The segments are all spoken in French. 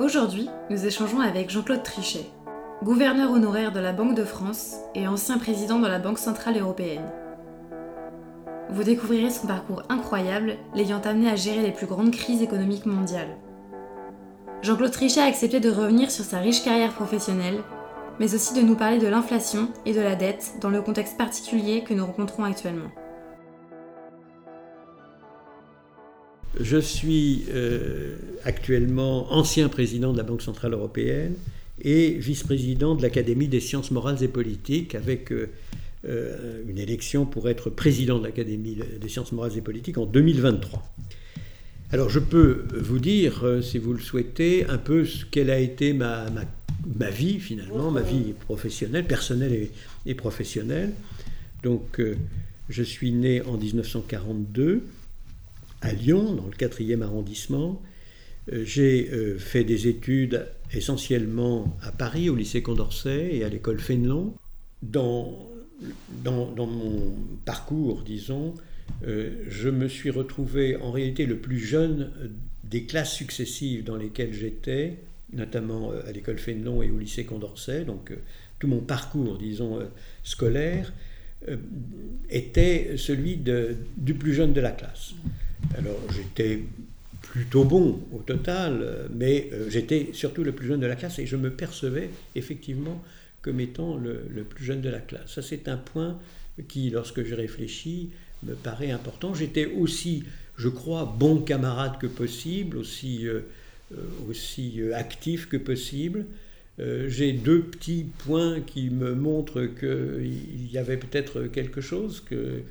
Aujourd'hui, nous échangeons avec Jean-Claude Trichet, gouverneur honoraire de la Banque de France et ancien président de la Banque Centrale Européenne. Vous découvrirez son parcours incroyable, l'ayant amené à gérer les plus grandes crises économiques mondiales. Jean-Claude Trichet a accepté de revenir sur sa riche carrière professionnelle, mais aussi de nous parler de l'inflation et de la dette dans le contexte particulier que nous rencontrons actuellement. Je suis euh, actuellement ancien président de la Banque Centrale Européenne et vice-président de l'Académie des sciences morales et politiques avec euh, euh, une élection pour être président de l'Académie des sciences morales et politiques en 2023. Alors je peux vous dire, si vous le souhaitez, un peu ce qu'elle a été ma, vie finalement, ma vie professionnelle, personnelle et professionnelle. Donc je suis né en 1942 à Lyon, dans le 4e arrondissement. Euh, j'ai euh, fait des études essentiellement à Paris, au lycée Condorcet et à l'école Fénelon. Dans, dans, mon parcours, disons, euh, je me suis retrouvé en réalité le plus jeune des classes successives dans lesquelles j'étais, notamment à l'école Fénelon et au lycée Condorcet. Donc tout mon parcours, disons, scolaire était celui du plus jeune de la classe. Alors j'étais plutôt bon au total, mais euh, j'étais surtout le plus jeune de la classe et je me percevais effectivement comme étant le, plus jeune de la classe. Ça c'est un point qui, lorsque je réfléchis, me paraît important. J'étais aussi, je crois, bon camarade que possible, aussi, euh, euh, aussi actif que possible. J'ai deux petits points qui me montrent qu'il y avait peut-être quelque chose que,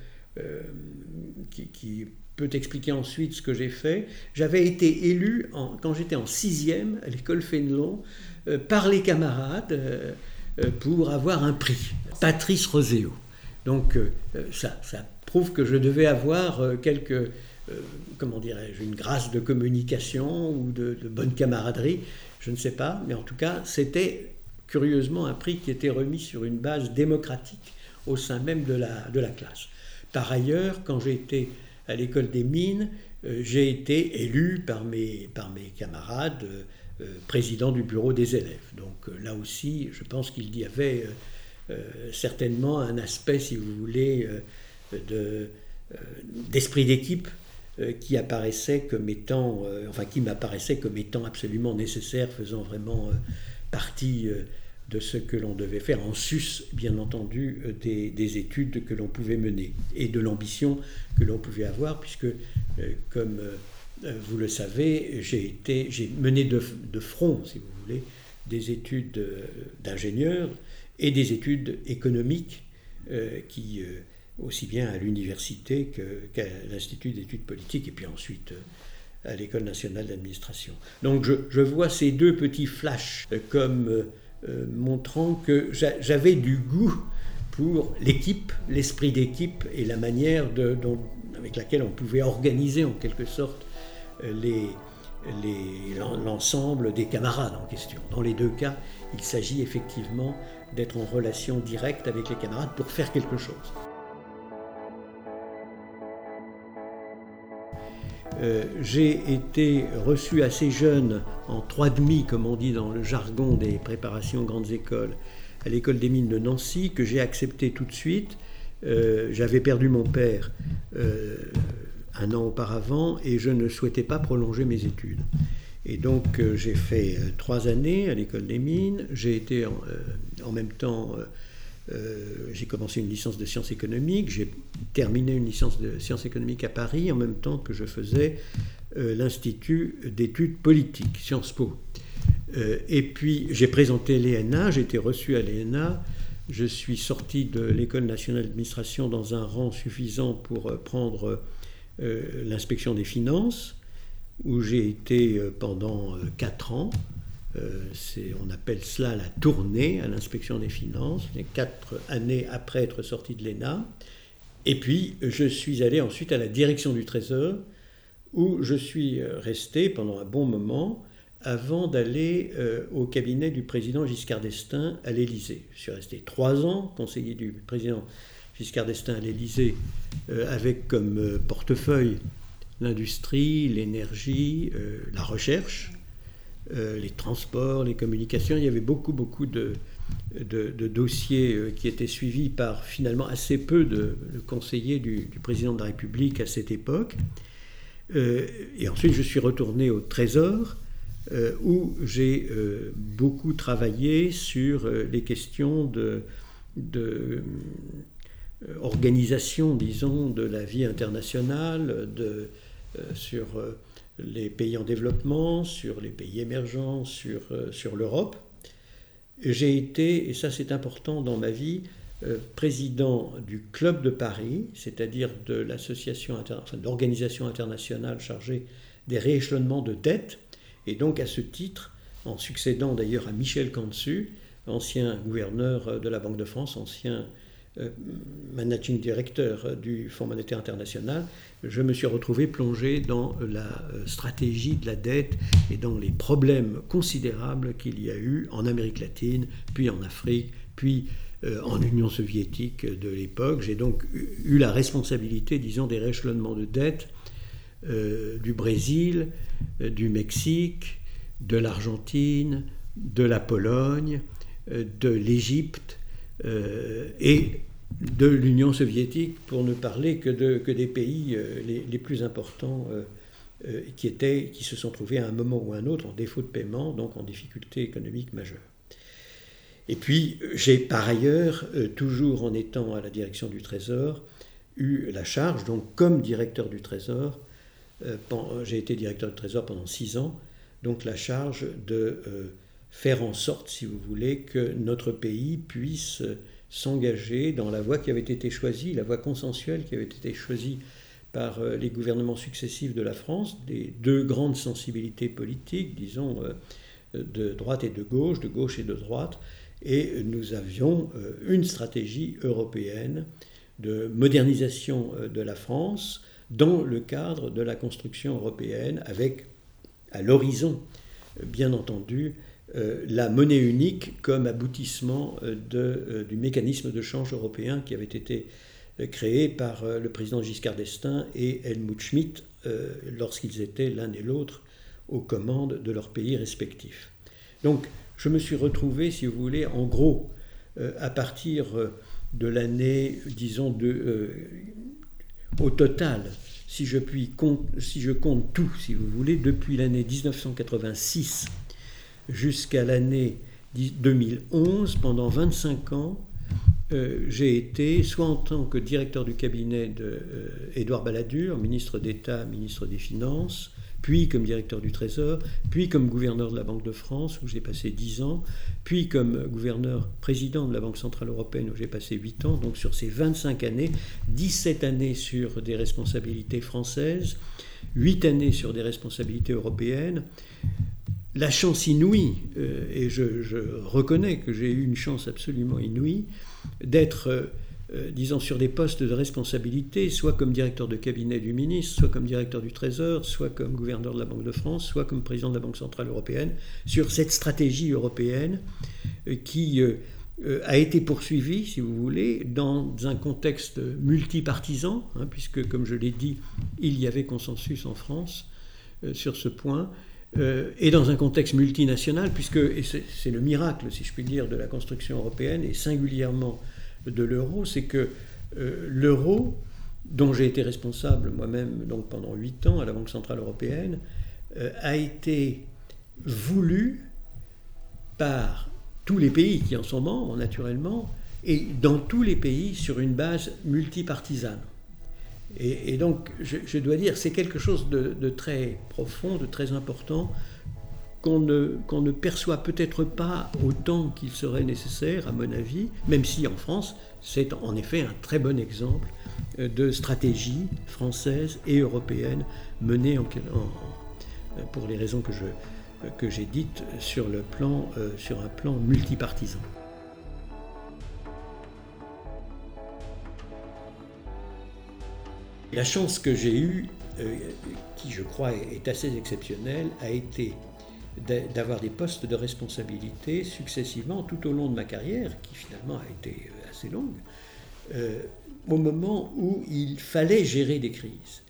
qui peut expliquer ensuite ce que j'ai fait. J'avais été élu quand j'étais en sixième à l'école Fénelon euh, par les camarades euh, euh, pour avoir un prix, Patrice Roséo. Donc ça, ça, prouve que je devais avoir quelques, comment dirais-je, une grâce de communication ou de, de, bonne camaraderie, je ne sais pas, mais en tout cas c'était curieusement un prix qui était remis sur une base démocratique au sein même de la, de la classe. Par ailleurs, quand j'ai été à l'école des mines, euh, j'ai été élu par mes, par mes camarades euh, euh, président du bureau des élèves. Donc là aussi, je pense qu'il y avait certainement un aspect, si vous voulez, de, d'esprit d'équipe qui apparaissait comme étant, enfin qui m'apparaissait comme étant absolument nécessaire, faisant vraiment partie de ce que l'on devait faire, en sus, bien entendu, euh, des, études que l'on pouvait mener et de l'ambition que l'on pouvait avoir, puisque, euh, comme euh, vous le savez, j'ai mené de, front, si vous voulez, des études d'ingénieur et des études économiques qui, aussi bien à l'université qu'à l'Institut d'études politiques, et puis ensuite à l'École nationale d'administration. Donc je, je, vois ces deux petits flashs comme euh, montrant que j'avais du goût pour l'équipe, l'esprit d'équipe et la manière avec laquelle on pouvait organiser en quelque sorte euh, l'ensemble des camarades en question. Dans les deux cas, il s'agit effectivement d'être en relation directe avec les camarades pour faire quelque chose. Euh, j'ai été reçu assez jeune, en trois demi, comme on dit dans le jargon des préparations grandes écoles, à l'école des mines de Nancy, que j'ai accepté tout de suite. Euh, j'avais perdu mon père euh, un an auparavant et je ne souhaitais pas prolonger mes études. Et donc j'ai fait trois années à l'école des mines. J'ai été en même temps euh, j'ai commencé une licence de sciences économiques, j'ai terminé une licence de sciences économiques à Paris en même temps que je faisais euh, l'Institut d'études politiques, Sciences Po. Euh, et puis j'ai présenté l'ENA, j'ai été reçu à l'ENA, je suis sorti de l'École nationale d'administration dans un rang suffisant pour prendre l'inspection des finances. où j'ai été pendant quatre ans. On appelle cela la tournée à l'inspection des finances, les quatre années après être sorti de l'ENA. Et puis, je suis allé ensuite à la direction du Trésor, où je suis resté pendant un bon moment avant d'aller euh, au cabinet du président Giscard d'Estaing à l'Élysée. Je suis resté trois ans conseiller du président Giscard d'Estaing à l'Élysée, euh, avec comme euh, portefeuille l'industrie, l'énergie, la recherche, les transports, les communications. Il y avait beaucoup, beaucoup de, de, dossiers qui étaient suivis par finalement assez peu de, conseillers du, président de la République à cette époque. et ensuite, je suis retourné au Trésor euh, où j'ai euh, beaucoup travaillé sur euh, les questions de, organisation, disons, de la vie internationale, de, sur les pays en développement, sur les pays émergents, sur, sur l'Europe. J'ai été, et ça c'est important dans ma vie, président du Club de Paris, c'est-à-dire de l'association, l'organisation internationale chargée des rééchelonnements de dettes, et donc à ce titre, en succédant d'ailleurs à Michel Cantu, ancien gouverneur de la Banque de France, ancien euh, managing director du Fonds monétaire international, je me suis retrouvé plongé dans la euh, stratégie de la dette et dans les problèmes considérables qu'il y a eu en Amérique latine, puis en Afrique, puis euh, en Union soviétique de l'époque. J'ai donc eu la responsabilité, disons, des rééchelonnements de dette euh, du Brésil, euh, du Mexique, de l'Argentine, de la Pologne, euh, de l'Égypte et de l'Union soviétique, pour ne parler que, de, que des pays les, plus importants qui, étaient, qui se sont trouvés à un moment ou à un autre en défaut de paiement, donc en difficulté économique majeure. Et puis, j'ai par ailleurs, toujours en étant à la direction du Trésor, eu la charge, donc comme directeur du Trésor, euh, j'ai été directeur du Trésor pendant six ans, donc la charge de euh, faire en sorte, si vous voulez, que notre pays puisse s'engager dans la voie qui avait été choisie, la voie consensuelle qui avait été choisie par euh, les gouvernements successifs de la France, des deux grandes sensibilités politiques, disons, de droite et de gauche, de gauche et de droite, et nous avions une stratégie européenne de modernisation de la France, dans le cadre de la construction européenne, avec à l'horizon, bien entendu, euh, la monnaie unique comme aboutissement euh, euh, du mécanisme de change européen qui avait été créé par le président Giscard d'Estaing et Helmut Schmidt lorsqu'ils étaient l'un et l'autre aux commandes de leurs pays respectifs. Donc je me suis retrouvé, si vous voulez, en gros, à partir de l'année, disons, au total, si je, puis, si je compte tout, si vous voulez, depuis l'année 1986 jusqu'à l'année 2011, pendant 25 ans, euh, j'ai été, soit en tant que directeur du cabinet d'Édouard euh, Balladur, ministre d'État, ministre des Finances, puis comme directeur du Trésor, puis comme gouverneur de la Banque de France, où j'ai passé 10 ans, puis comme gouverneur président de la Banque Centrale Européenne, où j'ai passé 8 ans. Donc sur ces 25 années, 17 années sur des responsabilités françaises, 8 années sur des responsabilités européennes. La chance inouïe, euh, et je, reconnais que j'ai eu une chance absolument inouïe, d'être euh, euh, disons, sur des postes de responsabilité, soit comme directeur de cabinet du ministre, soit comme directeur du Trésor, soit comme gouverneur de la Banque de France, soit comme président de la Banque Centrale Européenne, sur cette stratégie européenne qui a été poursuivie, si vous voulez, dans un contexte multipartisan, hein, puisque, comme je l'ai dit, il y avait consensus en France sur ce point, et dans un contexte multinational, puisque, c'est le miracle, si je puis dire, de la construction européenne, et singulièrement de l'euro, c'est que euh, l'euro, dont j'ai été responsable moi-même pendant huit ans à la Banque Centrale Européenne, euh, a été voulu par tous les pays qui en sont membres, naturellement, et dans tous les pays sur une base multipartisane. Et, donc, je, dois dire, c'est quelque chose de, très profond, de très important, qu'on ne, perçoit peut-être pas autant qu'il serait nécessaire, à mon avis, même si en France, c'est en effet un très bon exemple euh, de stratégie française et européenne menée en, pour les raisons que, j'ai dites plan, sur un plan multipartisan. La chance que j'ai eue, qui je crois est assez exceptionnelle, a été d'avoir des postes de responsabilité successivement tout au long de ma carrière, qui finalement a été assez longue, euh, au moment où il fallait gérer des crises.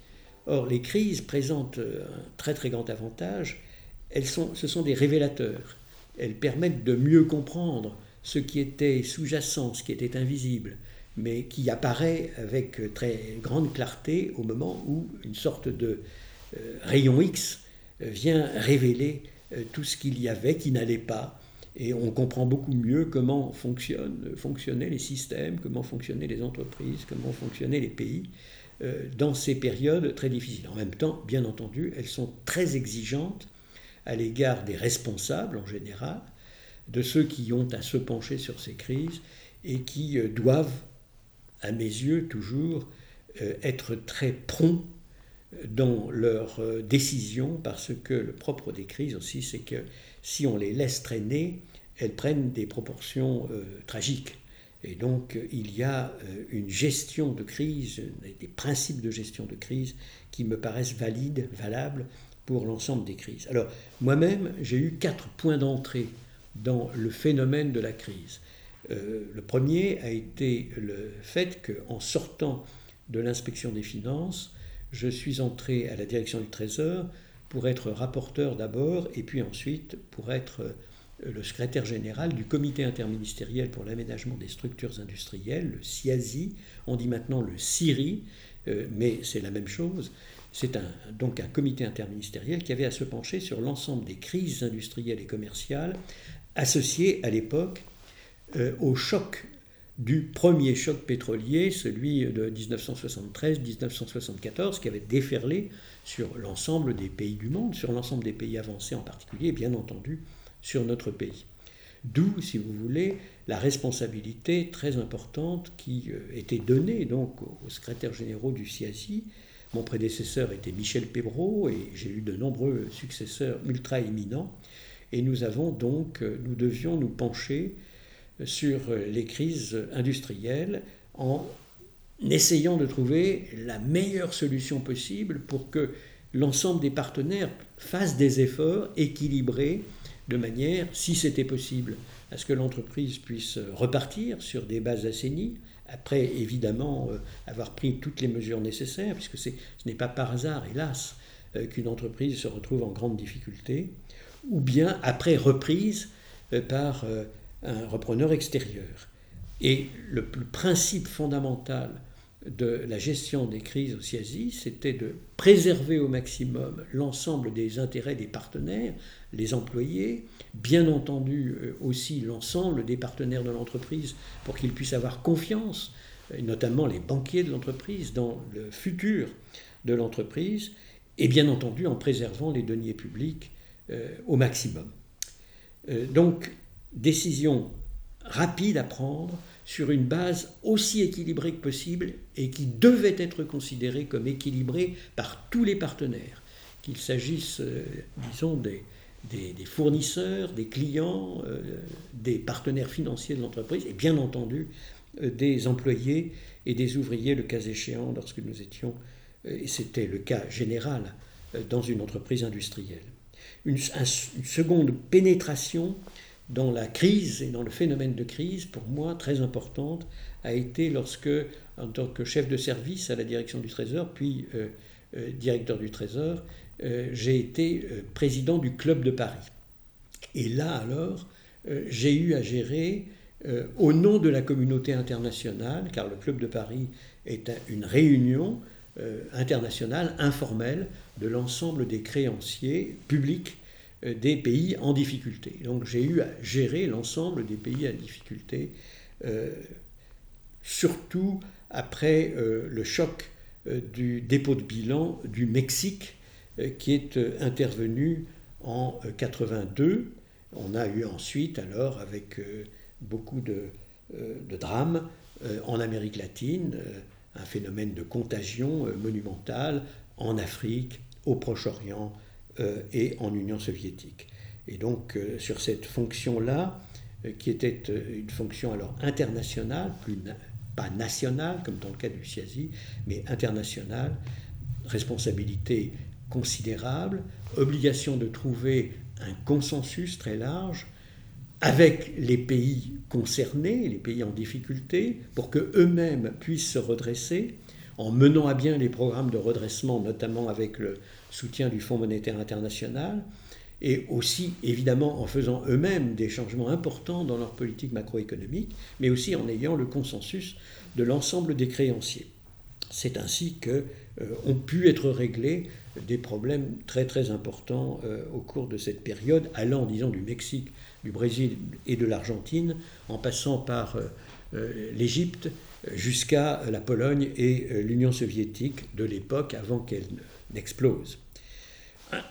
Or, les crises présentent un très très grand avantage, elles sont, ce sont des révélateurs. Elles permettent de mieux comprendre ce qui était sous-jacent, ce qui était invisible, mais qui apparaît avec très grande clarté au moment où une sorte de euh, rayon X vient révéler euh, tout ce qu'il y avait qui n'allait pas. Et on comprend beaucoup mieux comment fonctionnaient les systèmes, comment fonctionnaient les entreprises, comment fonctionnaient les pays euh, dans ces périodes très difficiles. En même temps, bien entendu, elles sont très exigeantes à l'égard des responsables en général, de ceux qui ont à se pencher sur ces crises et qui euh, doivent, à mes yeux, toujours être très prompts dans leurs euh, décisions, parce que le propre des crises aussi, c'est que si on les laisse traîner, elles prennent des proportions euh, tragiques. Et donc il y a euh, une gestion de crise, des principes de gestion de crise qui me paraissent valides, valables pour l'ensemble des crises. Alors moi-même, j'ai eu quatre points d'entrée dans le phénomène de la crise. Le premier a été le fait qu'en sortant de l'inspection des finances, je suis entré à la direction du Trésor pour être rapporteur d'abord et puis ensuite pour être euh, le secrétaire général du comité interministériel pour l'aménagement des structures industrielles, le CIASI, on dit maintenant le CIRI, euh, mais c'est la même chose. C'est donc un comité interministériel qui avait à se pencher sur l'ensemble des crises industrielles et commerciales associées à l'époque euh, au choc du premier choc pétrolier, celui de 1973-1974, qui avait déferlé sur l'ensemble des pays du monde, sur l'ensemble des pays avancés en particulier, et bien entendu sur notre pays. D'où, si vous voulez, la responsabilité très importante qui euh, était donnée donc aux secrétaires généraux du CIASI. Mon prédécesseur était Michel Pébreau et j'ai eu de nombreux successeurs ultra éminents. Et nous avons donc, euh, nous devions nous pencher sur les crises industrielles en essayant de trouver la meilleure solution possible pour que l'ensemble des partenaires fassent des efforts équilibrés de manière, si c'était possible, à ce que l'entreprise puisse repartir sur des bases assainies, après évidemment euh, avoir pris toutes les mesures nécessaires, puisque ce n'est pas par hasard, hélas, euh, qu'une entreprise se retrouve en grande difficulté, ou bien après reprise euh, par un repreneur extérieur. Et le, principe fondamental de la gestion des crises au CIASI, c'était de préserver au maximum l'ensemble des intérêts des partenaires, les employés, bien entendu euh, aussi l'ensemble des partenaires de l'entreprise pour qu'ils puissent avoir confiance, notamment les banquiers de l'entreprise, dans le futur de l'entreprise, et bien entendu en préservant les deniers publics euh, au maximum. Euh, donc décision rapide à prendre sur une base aussi équilibrée que possible et qui devait être considérée comme équilibrée par tous les partenaires, qu'il s'agisse, euh, disons, des, des, fournisseurs, des clients, euh, des partenaires financiers de l'entreprise et bien entendu euh, des employés et des ouvriers, le cas échéant, lorsque nous étions, et c'était le cas général, dans une entreprise industrielle. Une, une seconde pénétration dans la crise et dans le phénomène de crise, pour moi, très importante, a été lorsque, en tant que chef de service à la direction du Trésor, puis euh, euh, directeur du Trésor, euh, j'ai été président du Club de Paris. Et là, alors, j'ai eu à gérer, au nom de la communauté internationale, car le Club de Paris est une réunion internationale informelle de l'ensemble des créanciers publics des pays en difficulté. Donc j'ai eu à gérer l'ensemble des pays en difficulté, euh, surtout après euh, le choc du dépôt de bilan du Mexique qui est intervenu en 82. On a eu ensuite, alors, avec beaucoup de, de drames en Amérique latine, un phénomène de contagion monumentale en Afrique, au Proche-Orient, et en Union soviétique. Et donc sur cette fonction-là, qui était une fonction alors internationale, plus pas nationale comme dans le cas du CIASI, mais internationale, responsabilité considérable, obligation de trouver un consensus très large avec les pays concernés, les pays en difficulté, pour que eux-mêmes puissent se redresser en menant à bien les programmes de redressement, notamment avec le soutien du Fonds monétaire international, et aussi évidemment en faisant eux-mêmes des changements importants dans leur politique macroéconomique, mais aussi en ayant le consensus de l'ensemble des créanciers. C'est ainsi que euh, ont pu être réglés des problèmes très très importants euh, au cours de cette période, allant, disons, du Mexique, du Brésil et de l'Argentine, en passant par euh, l'Égypte jusqu'à la Pologne et l'Union soviétique de l'époque avant qu'elle n'explose.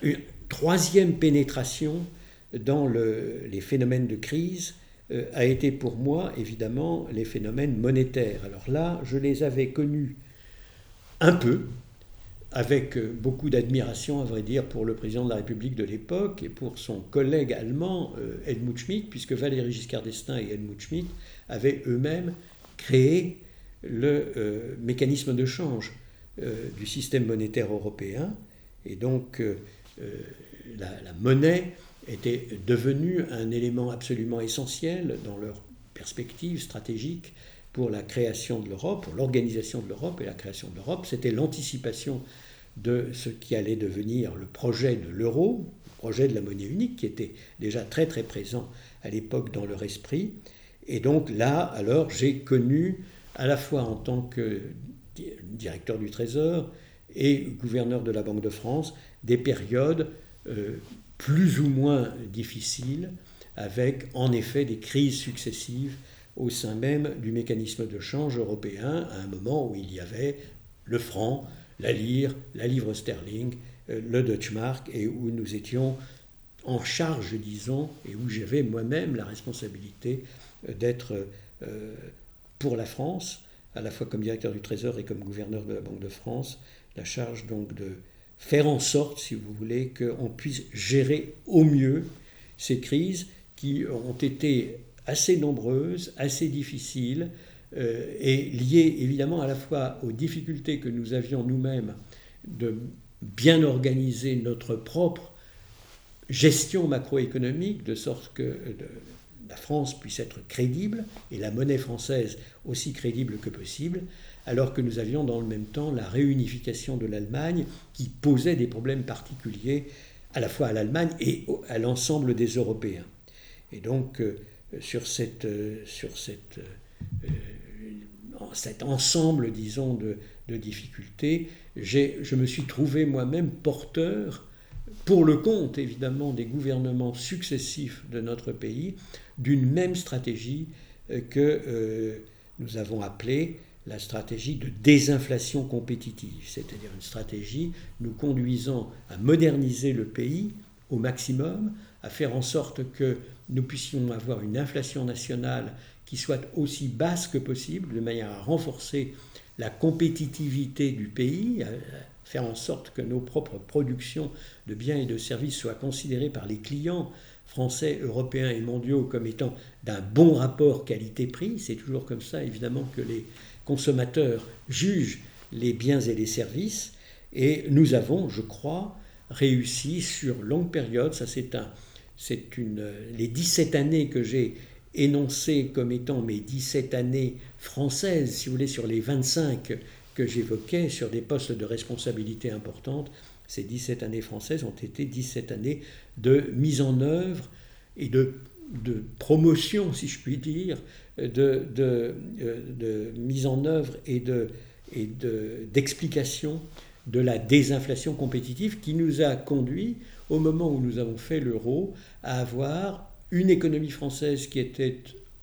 Une troisième pénétration dans les phénomènes de crise a été pour moi évidemment les phénomènes monétaires. Alors là, je les avais connus un peu, avec euh, beaucoup d'admiration, à vrai dire, pour le président de la République de l'époque et pour son collègue allemand euh, Helmut Schmidt, puisque Valéry Giscard d'Estaing et Helmut Schmidt avaient eux-mêmes créé le euh, mécanisme de change du système monétaire européen. Et donc, la, la, monnaie était devenue un élément absolument essentiel dans leur perspective stratégique pour la création de l'Europe, pour l'organisation de l'Europe et la création de l'Europe. C'était l'anticipation de ce qui allait devenir le projet de l'euro, le projet de la monnaie unique, qui était déjà très très présent à l'époque dans leur esprit. Et donc là, alors, j'ai connu, à la fois en tant que directeur du Trésor et gouverneur de la Banque de France, des périodes euh, plus ou moins difficiles, avec en effet des crises successives au sein même du mécanisme de change européen, à un moment où il y avait le franc, la lire, la livre sterling, euh, le Dutch mark, et où nous étions en charge, disons, et où j'avais moi-même la responsabilité euh, d'être euh, pour la France, à la fois comme directeur du Trésor et comme gouverneur de la Banque de France, la charge donc de faire en sorte, si vous voulez, qu'on puisse gérer au mieux ces crises qui ont été assez nombreuses, assez difficiles, euh, et liées évidemment à la fois aux difficultés que nous avions nous-mêmes de bien organiser notre propre gestion macroéconomique, de sorte que la France puisse être crédible, et la monnaie française aussi crédible que possible, alors que nous avions dans le même temps la réunification de l'Allemagne qui posait des problèmes particuliers à la fois à l'Allemagne et à l'ensemble des Européens. Et donc, euh, sur, euh, euh, cet ensemble, disons, de difficultés, je me suis trouvé moi-même porteur, pour le compte évidemment des gouvernements successifs de notre pays, d'une même stratégie euh, que nous avons appelée la stratégie de désinflation compétitive, c'est-à-dire une stratégie nous conduisant à moderniser le pays au maximum, à faire en sorte que nous puissions avoir une inflation nationale qui soit aussi basse que possible, de manière à renforcer la compétitivité du pays, faire en sorte que nos propres productions de biens et de services soient considérées par les clients français, européens et mondiaux comme étant d'un bon rapport qualité-prix. C'est toujours comme ça, évidemment, que les consommateurs jugent les biens et les services. Et nous avons, je crois, réussi sur longue période, ça c'est un, c'est une, les 17 années que j'ai énoncées comme étant mes 17 années françaises, si vous voulez, sur les 25 que j'évoquais, sur des postes de responsabilité importantes, ces 17 années françaises ont été 17 années de mise en œuvre et de, promotion, si je puis dire, de, de mise en œuvre et d'explication de, de la désinflation compétitive qui nous a conduit au moment où nous avons fait l'euro, à avoir une économie française qui était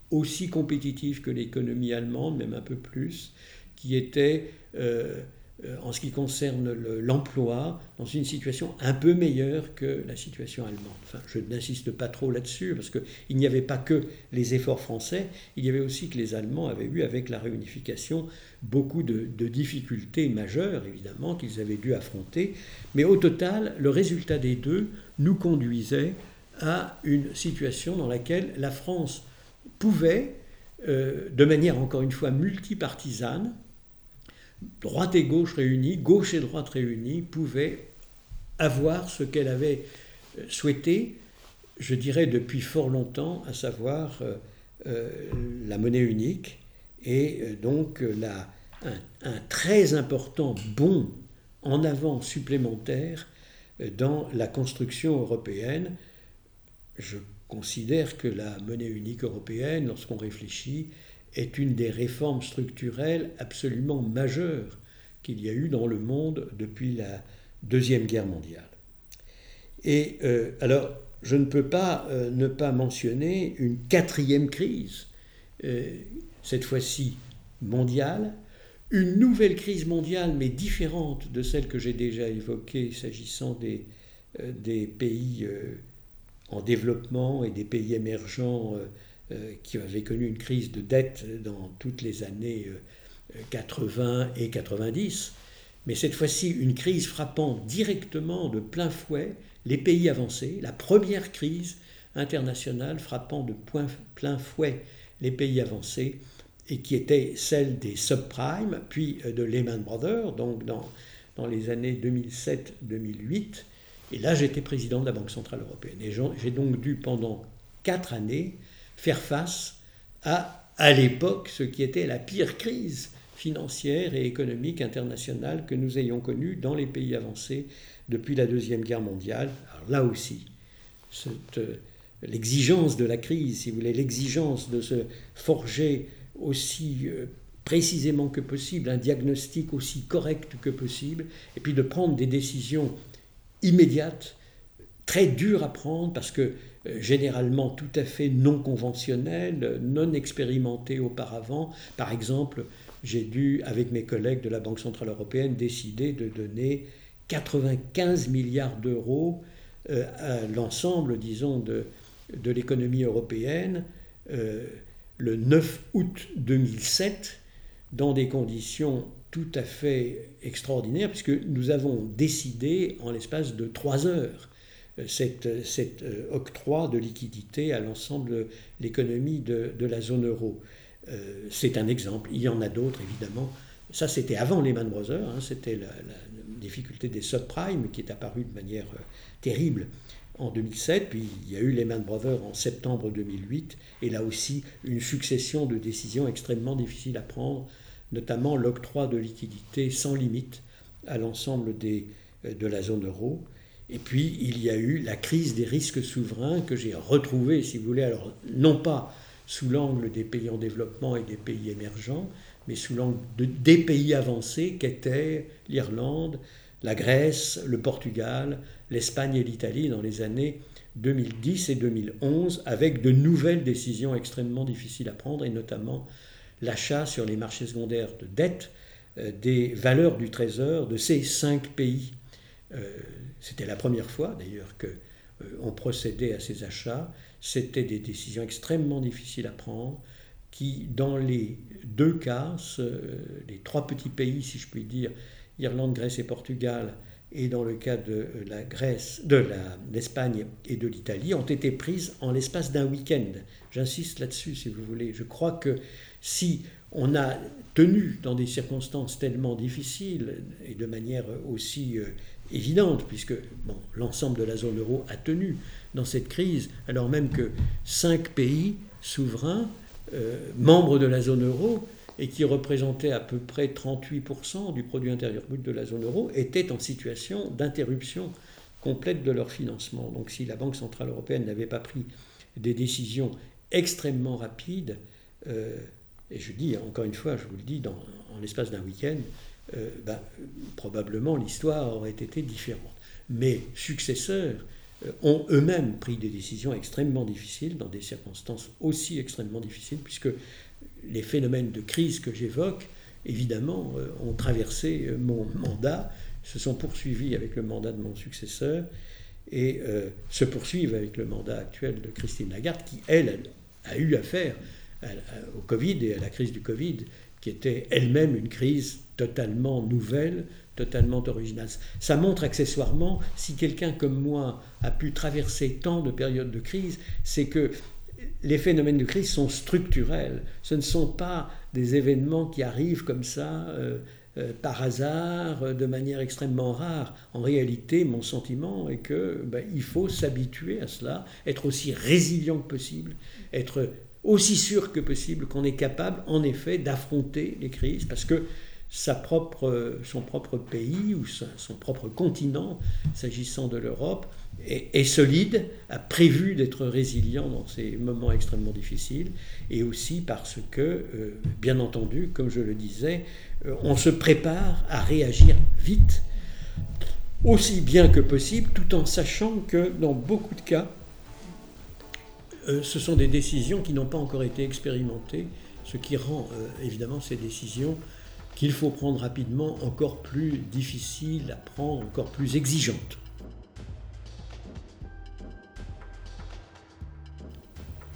aussi compétitive que l'économie allemande, même un peu plus, qui était euh, euh, en ce qui concerne l'emploi, dans une situation un peu meilleure que la situation allemande. Enfin, je n'insiste pas trop là-dessus, parce qu'il n'y avait pas que les efforts français, il y avait aussi que les Allemands avaient eu, avec la réunification, beaucoup de, difficultés majeures, évidemment, qu'ils avaient dû affronter. Mais au total, le résultat des deux nous conduisait à une situation dans laquelle la France pouvait, euh, de manière encore une fois multipartisane, droite et gauche réunies, gauche et droite réunies, pouvait avoir ce qu'elle avait euh, souhaité, je dirais depuis fort longtemps, à savoir euh, la monnaie unique et donc un, très important bond en avant supplémentaire dans la construction européenne. Je considère que la monnaie unique européenne, lorsqu'on réfléchit, est une des réformes structurelles absolument majeures qu'il y a eu dans le monde depuis la Deuxième Guerre mondiale. Et euh, alors, je ne peux pas euh, ne pas mentionner une quatrième crise, euh, cette fois-ci mondiale, une nouvelle crise mondiale, mais différente de celle que j'ai déjà évoquée s'agissant des, pays en développement et des pays émergents qui avaient connu une crise de dette dans toutes les années 80 euh, et 90, mais cette fois-ci une crise frappant directement de plein fouet les pays avancés, la première crise internationale frappant de plein fouet les pays avancés, et qui était celle des subprimes, puis de Lehman Brothers, donc dans, dans les années 2007-2008, et là, j'étais président de la Banque Centrale Européenne. Et j'ai donc dû, pendant quatre années, faire face à, à l'époque, ce qui était la pire crise financière et économique internationale que nous ayons connue dans les pays avancés depuis la Deuxième Guerre mondiale. Alors là aussi, euh, l'exigence de la crise, si vous voulez, l'exigence de se forger aussi euh, précisément que possible, un diagnostic aussi correct que possible, et puis de prendre des décisions immédiate, très dure à prendre parce que généralement tout à fait non conventionnelle, non expérimentée auparavant. Par exemple, j'ai dû, avec mes collègues de la Banque Centrale Européenne, décider de donner 95 milliards d'euros euh, à l'ensemble, disons, de, de l'économie européenne euh, le 9 août 2007 dans des conditions tout à fait extraordinaire, puisque nous avons décidé en l'espace de trois heures euh, cet, cet euh, octroi de liquidité à l'ensemble de l'économie de, la zone euro. Euh, c'est un exemple, il y en a d'autres évidemment. Ça, c'était avant Lehman Brothers, hein, c'était la, difficulté des subprimes qui est apparue de manière terrible en 2007, puis il y a eu Lehman Brothers en septembre 2008, et là aussi une succession de décisions extrêmement difficiles à prendre notamment l'octroi de liquidités sans limite à l'ensemble euh, de la zone euro. Et puis, il y a eu la crise des risques souverains que j'ai retrouvée, si vous voulez, alors non pas sous l'angle des pays en développement et des pays émergents, mais sous l'angle de, des pays avancés qu'étaient l'Irlande, la Grèce, le Portugal, l'Espagne et l'Italie dans les années 2010 et 2011, avec de nouvelles décisions extrêmement difficiles à prendre, et notamment l'achat sur les marchés secondaires de dette euh, des valeurs du Trésor de ces cinq pays. Euh, c'était la première fois d'ailleurs qu'on euh, procédait à ces achats. C'était des décisions extrêmement difficiles à prendre qui, dans les deux cas, les trois petits pays, si je puis dire, Irlande, Grèce et Portugal, et dans le cas de la Grèce, de l'Espagne et de l'Italie, ont été prises en l'espace d'un week-end. J'insiste là-dessus, si vous voulez. Je crois que si on a tenu dans des circonstances tellement difficiles et de manière aussi euh, évidente, puisque bon, l'ensemble de la zone euro a tenu dans cette crise, alors même que cinq pays souverains, euh, membres de la zone euro, et qui représentaient à peu près 38% du produit intérieur brut de la zone euro, étaient en situation d'interruption complète de leur financement. Donc si la Banque centrale européenne n'avait pas pris des décisions extrêmement rapides, euh, et je dis encore une fois, je vous le dis, dans, en l'espace d'un week-end, euh, ben, probablement l'histoire aurait été différente. Mes successeurs euh, ont eux-mêmes pris des décisions extrêmement difficiles dans des circonstances aussi extrêmement difficiles, puisque les phénomènes de crise que j'évoque évidemment, ont traversé mon mandat, se sont poursuivis avec le mandat de mon successeur et se poursuivent avec le mandat actuel de Christine Lagarde, qui, elle, a eu affaire au Covid et à la crise du Covid, qui était elle-même une crise totalement nouvelle, totalement originale. Ça montre accessoirement, si quelqu'un comme moi a pu traverser tant de périodes de crise, c'est que les phénomènes de crise sont structurels. Ce ne sont pas des événements qui arrivent comme ça euh, euh, par hasard, de manière extrêmement rare. En réalité, mon sentiment est que ben, il faut s'habituer à cela, être aussi résilient que possible, être aussi sûr que possible qu'on est capable, en effet, d'affronter les crises, parce que sa propre, son propre pays ou son propre continent, s'agissant de l'Europe, est, solide, a prévu d'être résilient dans ces moments extrêmement difficiles, et aussi parce que, euh, bien entendu, comme je le disais, euh, on se prépare à réagir vite, aussi bien que possible, tout en sachant que dans beaucoup de cas, euh, ce sont des décisions qui n'ont pas encore été expérimentées, ce qui rend évidemment ces décisions qu'il faut prendre rapidement encore plus difficiles à prendre, encore plus exigeantes.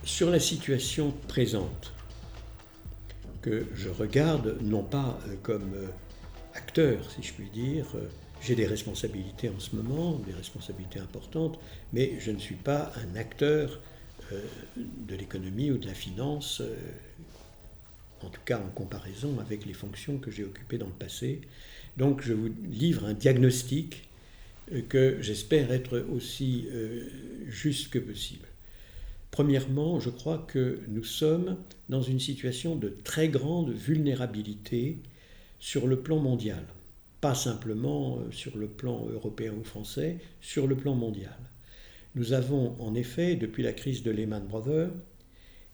sur la situation présente, que je regarde non pas euh, comme euh, acteur, si je puis dire, euh, j'ai des responsabilités en ce moment, des responsabilités importantes, mais je ne suis pas un acteur de l'économie ou de la finance, en tout cas en comparaison avec les fonctions que j'ai occupées dans le passé. Donc je vous livre un diagnostic que j'espère être aussi juste que possible. Premièrement, je crois que nous sommes dans une situation de très grande vulnérabilité sur le plan mondial. Pas simplement euh, sur le plan européen ou français, sur le plan mondial. Nous avons en effet, depuis la crise de Lehman Brothers,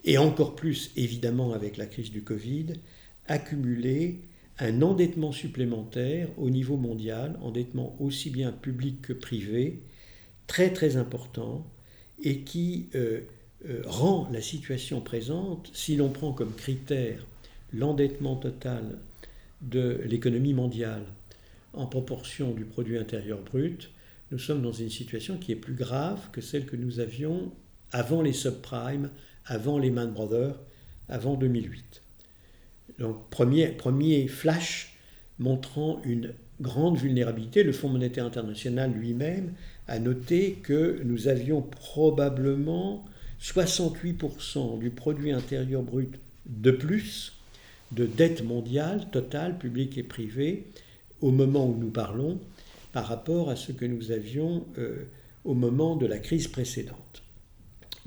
et encore plus évidemment avec la crise du Covid, accumulé un endettement supplémentaire au niveau mondial, endettement aussi bien public que privé, très très important, et qui euh, euh, rend la situation présente, si l'on prend comme critère l'endettement total de l'économie mondiale en proportion du produit intérieur brut, nous sommes dans une situation qui est plus grave que celle que nous avions avant les subprimes, avant les Man Brothers, avant 2008. Donc premier, premier flash montrant une grande vulnérabilité, le Fonds monétaire international lui-même a noté que nous avions probablement 68% du produit intérieur brut de plus de dette mondiale totale, publique et privée, au moment où nous parlons, par rapport à ce que nous avions euh, au moment de la crise précédente.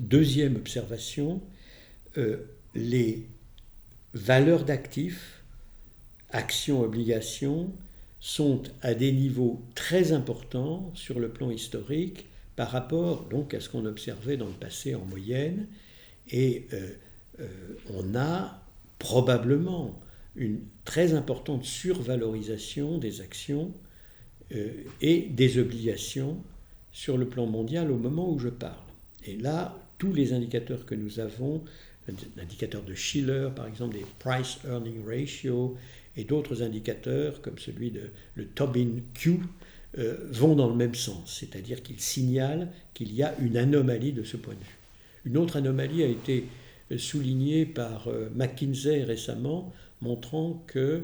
Deuxième observation, euh, les valeurs d'actifs, actions, obligations, sont à des niveaux très importants sur le plan historique par rapport donc à ce qu'on observait dans le passé en moyenne. Et euh, euh, on a probablement une très importante survalorisation des actions et des obligations sur le plan mondial au moment où je parle. Et là, tous les indicateurs que nous avons, l'indicateur de Schiller par exemple, des Price Earning Ratio et d'autres indicateurs comme celui de le Tobin Q, euh, vont dans le même sens, c'est-à-dire qu'ils signalent qu'il y a une anomalie de ce point de vue. Une autre anomalie a été euh, soulignée par euh, McKinsey récemment, montrant que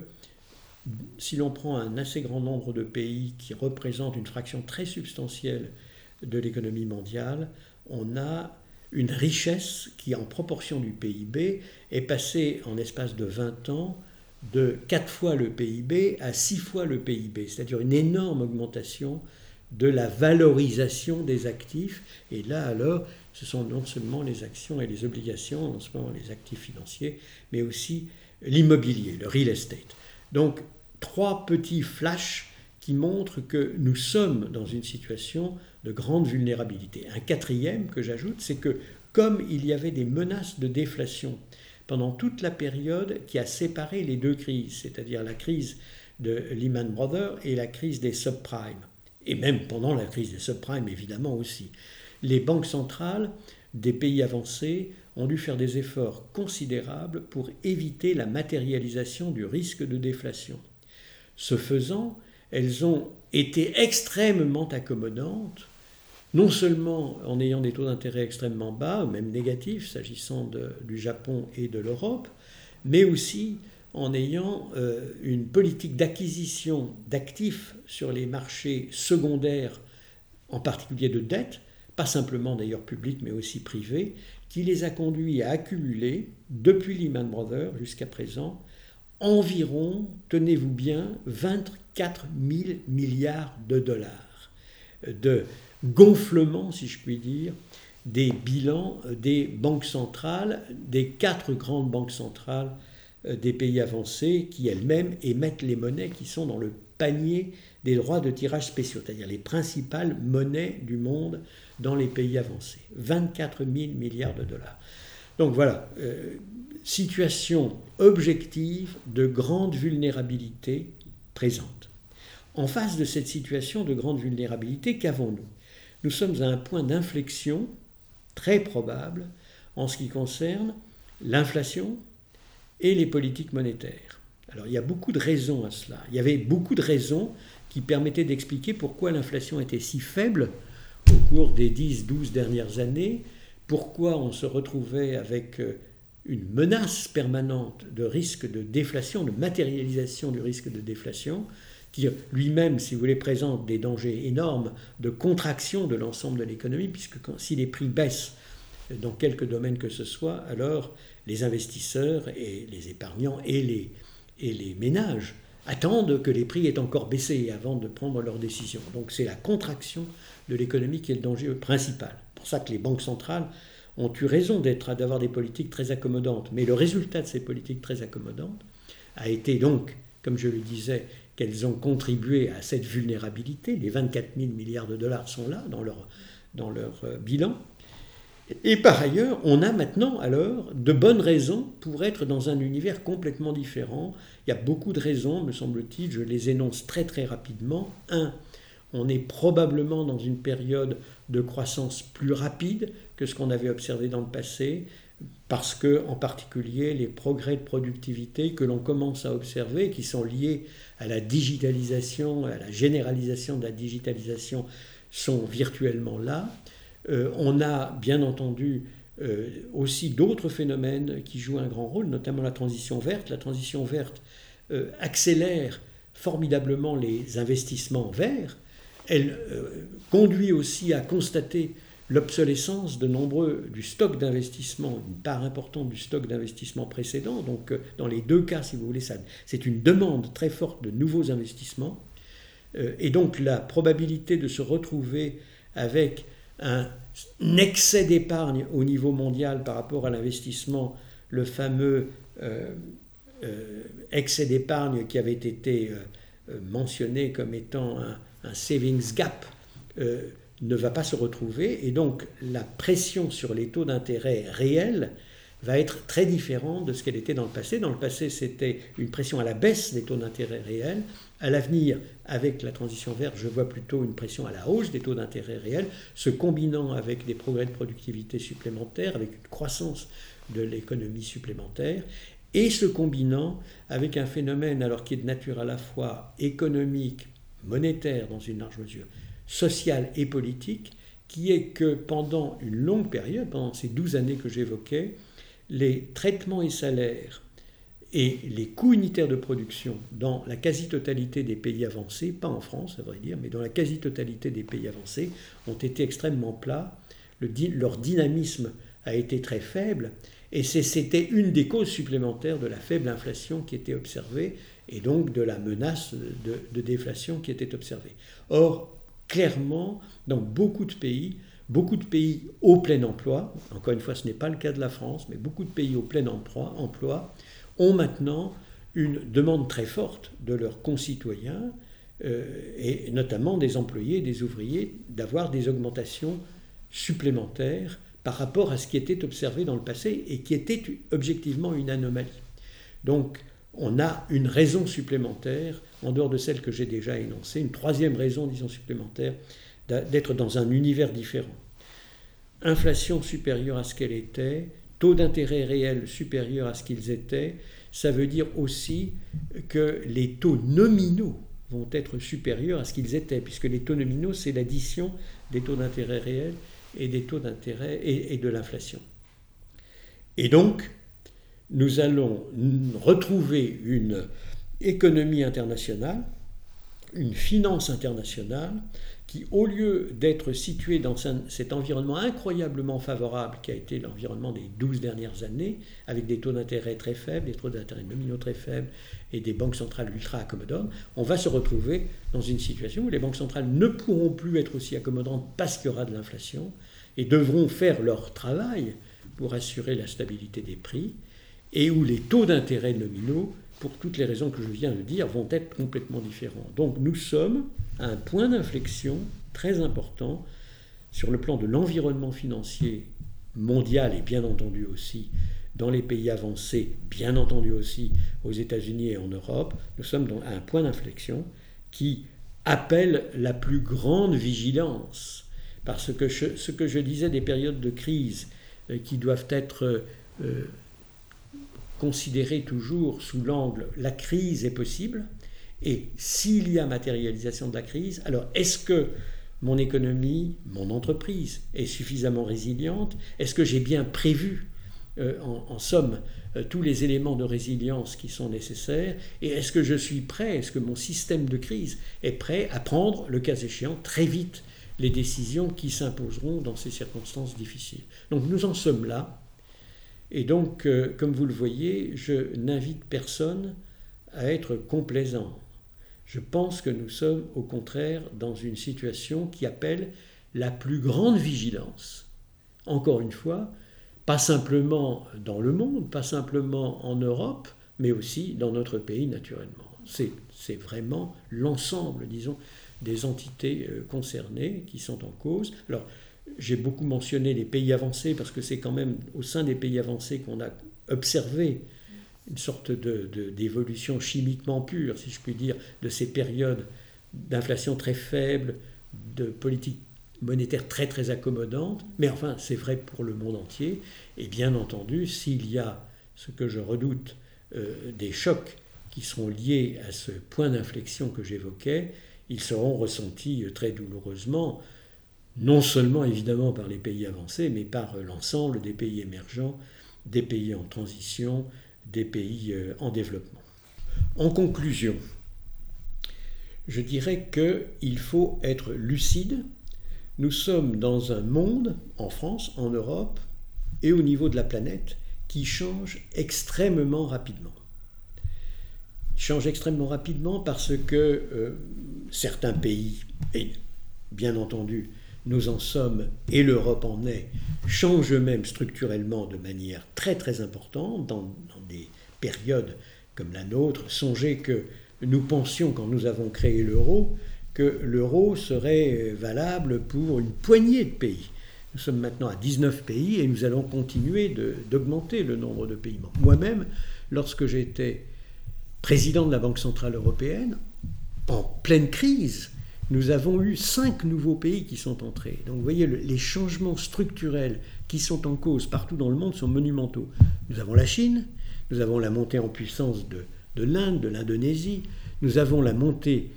si l'on prend un assez grand nombre de pays qui représentent une fraction très substantielle de l'économie mondiale, on a une richesse qui, en proportion du PIB, est passée en espace de 20 ans de 4 fois le PIB à 6 fois le PIB, c'est-à-dire une énorme augmentation de la valorisation des actifs. Et là, alors, ce sont non seulement les actions et les obligations, non seulement les actifs financiers, mais aussi l'immobilier, le real estate. Donc, trois petits flashs qui montrent que nous sommes dans une situation de grande vulnérabilité. Un quatrième que j'ajoute, c'est que comme il y avait des menaces de déflation pendant toute la période qui a séparé les deux crises, c'est-à-dire la crise de Lehman Brothers et la crise des subprimes, et même pendant la crise des subprimes évidemment aussi. Les banques centrales, des pays avancés ont dû faire des efforts considérables pour éviter la matérialisation du risque de déflation. Ce faisant, elles ont été extrêmement accommodantes, non seulement en ayant des taux d'intérêt extrêmement bas, même négatifs s'agissant du Japon et de l'Europe, mais aussi en ayant euh, une politique d'acquisition d'actifs sur les marchés secondaires, en particulier de dette, pas simplement d'ailleurs publics mais aussi privés, qui les a conduits à accumuler, depuis Lehman Brothers jusqu'à présent, environ, tenez-vous bien, 24 000 milliards de dollars de gonflement, si je puis dire, des bilans des banques centrales, des quatre grandes banques centrales euh, des pays avancés qui elles-mêmes émettent les monnaies qui sont dans le panier des droits de tirage spéciaux, c'est-à-dire les principales monnaies du monde dans les pays avancés. 24 000 milliards de dollars. Donc voilà, euh, situation objective de grande vulnérabilité En face de cette situation de grande vulnérabilité, qu'avons-nous? Nous sommes à un point d'inflexion très probable en ce qui concerne l'inflation et les politiques monétaires. Alors il y a beaucoup de raisons à cela. Il y avait beaucoup de raisons qui permettaient d'expliquer pourquoi l'inflation était si faible au cours des 10-12 dernières années, pourquoi on se retrouvait avec euh, une menace permanente de risque de déflation, de matérialisation du risque de déflation, qui lui-même, si vous voulez, présente des dangers énormes de contraction de l'ensemble de l'économie, puisque si les prix baissent dans quelque domaine que ce soit, alors les investisseurs et les épargnants et les, et les ménages attendent que les prix aient encore baissé avant de prendre leurs décisions. Donc c'est la contraction de l'économie qui est le danger principal. C'est pour ça que les banques centrales ont eu raison d'avoir des politiques très accommodantes. Mais le résultat de ces politiques très accommodantes a été donc, comme je le disais, qu'elles ont contribué à cette vulnérabilité. Les 24 000 milliards de dollars sont là dans leur, dans leur euh, bilan. Et par ailleurs, on a maintenant alors de bonnes raisons pour être dans un univers complètement différent. Il y a beaucoup de raisons, me semble-t-il, je les énonce très très rapidement. Un, on est probablement dans une période de croissance plus rapide que ce qu'on avait observé dans le passé, parce que, en particulier, les progrès de productivité que l'on commence à observer, qui sont liés à la digitalisation, à la généralisation de la digitalisation, sont virtuellement là. Euh, on a bien entendu euh, aussi d'autres phénomènes qui jouent un grand rôle, notamment la transition verte. La transition verte euh, accélère formidablement les investissements verts. Elle conduit aussi à constater l'obsolescence de nombreux du stock d'investissement, une part importante du stock d'investissement précédent. Donc, dans les deux cas, si vous voulez, c'est une demande très forte de nouveaux investissements. et donc, la probabilité de se retrouver avec un excès d'épargne au niveau mondial par rapport à l'investissement, le fameux euh, euh, excès d'épargne qui avait été euh, mentionné comme étant un, savings gap, ne va pas se retrouver. Et donc la pression sur les taux d'intérêt réels va être très différente de ce qu'elle était dans le passé. Dans le passé, c'était une pression à la baisse des taux d'intérêt réels. À l'avenir, avec la transition verte, je vois plutôt une pression à la hausse des taux d'intérêt réels, se combinant avec des progrès de productivité supplémentaires, avec une croissance de l'économie supplémentaire, et se combinant avec un phénomène alors qui est de nature à la fois économique, monétaire dans une large mesure, sociale et politique, qui est que pendant une longue période, pendant ces douze années que j'évoquais, les traitements et salaires et les coûts unitaires de production dans la quasi-totalité des pays avancés, pas en France à vrai dire, mais dans la quasi-totalité des pays avancés, ont été extrêmement plats. leur dynamisme a été très faible et c'était une des causes supplémentaires de la faible inflation qui était observée et donc de la menace de, déflation qui était observée. Or, clairement, dans beaucoup de pays, Beaucoup de pays au plein emploi, encore une fois ce n'est pas le cas de la France, mais beaucoup de pays au plein emploi, emploi ont maintenant une demande très forte de leurs concitoyens, euh, et notamment des employés, des ouvriers, d'avoir des augmentations supplémentaires par rapport à ce qui était observé dans le passé et qui était objectivement une anomalie. Donc on a une raison supplémentaire, en dehors de celle que j'ai déjà énoncée, une troisième raison, disons, supplémentaire, d'être dans un univers différent. inflation supérieure à ce qu'elle était, taux d'intérêt réel supérieur à ce qu'ils étaient, ça veut dire aussi que les taux nominaux vont être supérieurs à ce qu'ils étaient, puisque les taux nominaux, c'est l'addition des taux d'intérêt réels et des taux d'intérêt et, de l'inflation. Et donc, nous allons retrouver une économie internationale, une finance internationale qui, au lieu d'être situé dans cet environnement incroyablement favorable qui a été l'environnement des 12 dernières années, avec des taux d'intérêt très faibles, des taux d'intérêt nominaux très faibles et des banques centrales ultra accommodantes, on va se retrouver dans une situation où les banques centrales ne pourront plus être aussi accommodantes parce qu'il y aura de l'inflation et devront faire leur travail pour assurer la stabilité des prix, et où les taux d'intérêt nominaux pour toutes les raisons que je viens de dire, vont être complètement différents. Donc nous sommes un point d'inflexion très important sur le plan de l'environnement financier mondial et bien entendu aussi dans les pays avancés, bien entendu aussi aux États-Unis et en Europe. Nous sommes à un point d'inflexion qui appelle la plus grande vigilance. Parce que ce que je disais des périodes de crise euh, qui doivent être euh, considérer toujours sous l'angle la crise est possible, et s'il y a matérialisation de la crise, alors est-ce que mon économie, mon entreprise est suffisamment résiliente? Est-ce que j'ai bien prévu, euh, en, somme, euh, tous les éléments de résilience qui sont nécessaires? Et est-ce que je suis prêt, est-ce que mon système de crise est prêt à prendre, le cas échéant, très vite les décisions qui s'imposeront dans ces circonstances difficiles? Donc nous en sommes là. Et donc, euh, comme vous le voyez, je n'invite personne à être complaisant. Je pense que nous sommes au contraire dans une situation qui appelle la plus grande vigilance. Encore une fois, pas simplement dans le monde, pas simplement en Europe, mais aussi dans notre pays naturellement. C'est vraiment l'ensemble, disons, des entités euh, concernées qui sont en cause. Alors, j'ai beaucoup mentionné les pays avancés parce que c'est quand même au sein des pays avancés qu'on a observé une sorte d'évolution de, chimiquement pure, si je puis dire, de ces périodes d'inflation très faible, de politique monétaire très très accommodante, mais enfin c'est vrai pour le monde entier, et bien entendu s'il y a ce que je redoute, euh, des chocs qui seront liés à ce point d'inflexion que j'évoquais, ils seront ressentis très douloureusement non seulement évidemment par les pays avancés, mais par euh, l'ensemble des pays émergents, des pays en transition, des pays euh, en développement. En conclusion, je dirais qu'il faut être lucide. Nous sommes dans un monde, en France, en Europe et au niveau de la planète, qui change extrêmement rapidement. Change extrêmement rapidement parce que euh, certains pays, et bien entendu nous en sommes, et l'Europe en est, changent eux-mêmes structurellement de manière très très importante dans, des périodes comme la nôtre. Songez que nous pensions quand nous avons créé l'euro que l'euro serait valable pour une poignée de pays. Nous sommes maintenant à 19 pays et nous allons continuer d'augmenter le nombre de pays. Moi-même, lorsque j'étais président de la Banque Centrale Européenne, en pleine crise, nous avons eu cinq nouveaux pays qui sont entrés. Donc vous voyez, les changements structurels qui sont en cause partout dans le monde sont monumentaux. Nous avons la Chine, nous avons la montée en puissance de, de l'Inde, de l'Indonésie, nous avons la montée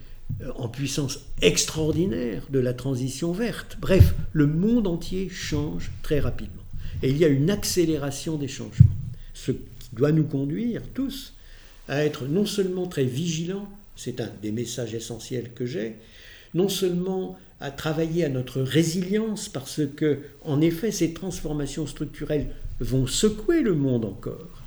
euh, en puissance extraordinaire de la transition verte. Bref, le monde entier change très rapidement. Et il y a une accélération des changements. Ce qui doit nous conduire tous à être non seulement très vigilants, c'est un des messages essentiels que j'ai, non seulement à travailler à notre résilience, parce que, en effet, ces transformations structurelles vont secouer le monde encore,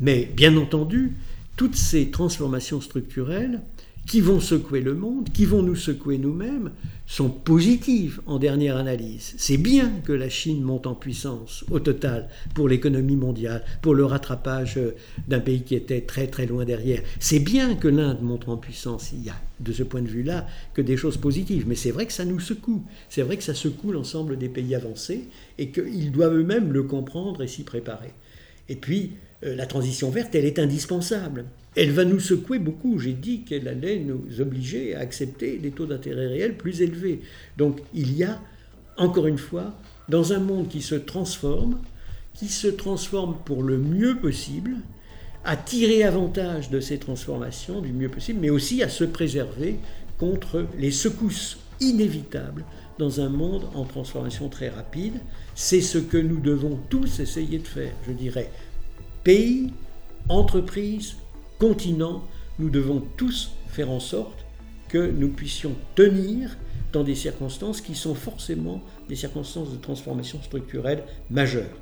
mais bien entendu, toutes ces transformations structurelles qui vont secouer le monde, qui vont nous secouer nous-mêmes, sont positives en dernière analyse. C'est bien que la Chine monte en puissance au total pour l'économie mondiale, pour le rattrapage euh, d'un pays qui était très très loin derrière. C'est bien que l'Inde monte en puissance. Il y a de ce point de vue-là que des choses positives. Mais c'est vrai que ça nous secoue. C'est vrai que ça secoue l'ensemble des pays avancés et qu'ils doivent eux-mêmes le comprendre et s'y préparer. Et puis, euh, la transition verte, elle est indispensable. Elle va nous secouer beaucoup. J'ai dit qu'elle allait nous obliger à accepter des taux d'intérêt réels plus élevés. Donc il y a, encore une fois, dans un monde qui se transforme, qui se transforme pour le mieux possible, à tirer avantage de ces transformations du mieux possible, mais aussi à se préserver contre les secousses inévitables dans un monde en transformation très rapide. C'est ce que nous devons tous essayer de faire, je dirais. Pays, entreprises, continent, nous devons tous faire en sorte que nous puissions tenir dans des circonstances qui sont forcément des circonstances de transformation structurelle majeures.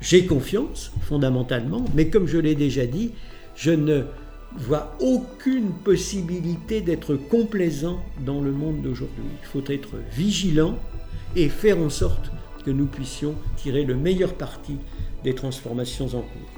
J'ai confiance, fondamentalement, mais comme je l'ai déjà dit, je ne vois aucune possibilité d'être complaisant dans le monde d'aujourd'hui. Il faut être vigilant et faire en sorte que nous puissions tirer le meilleur parti des transformations en cours.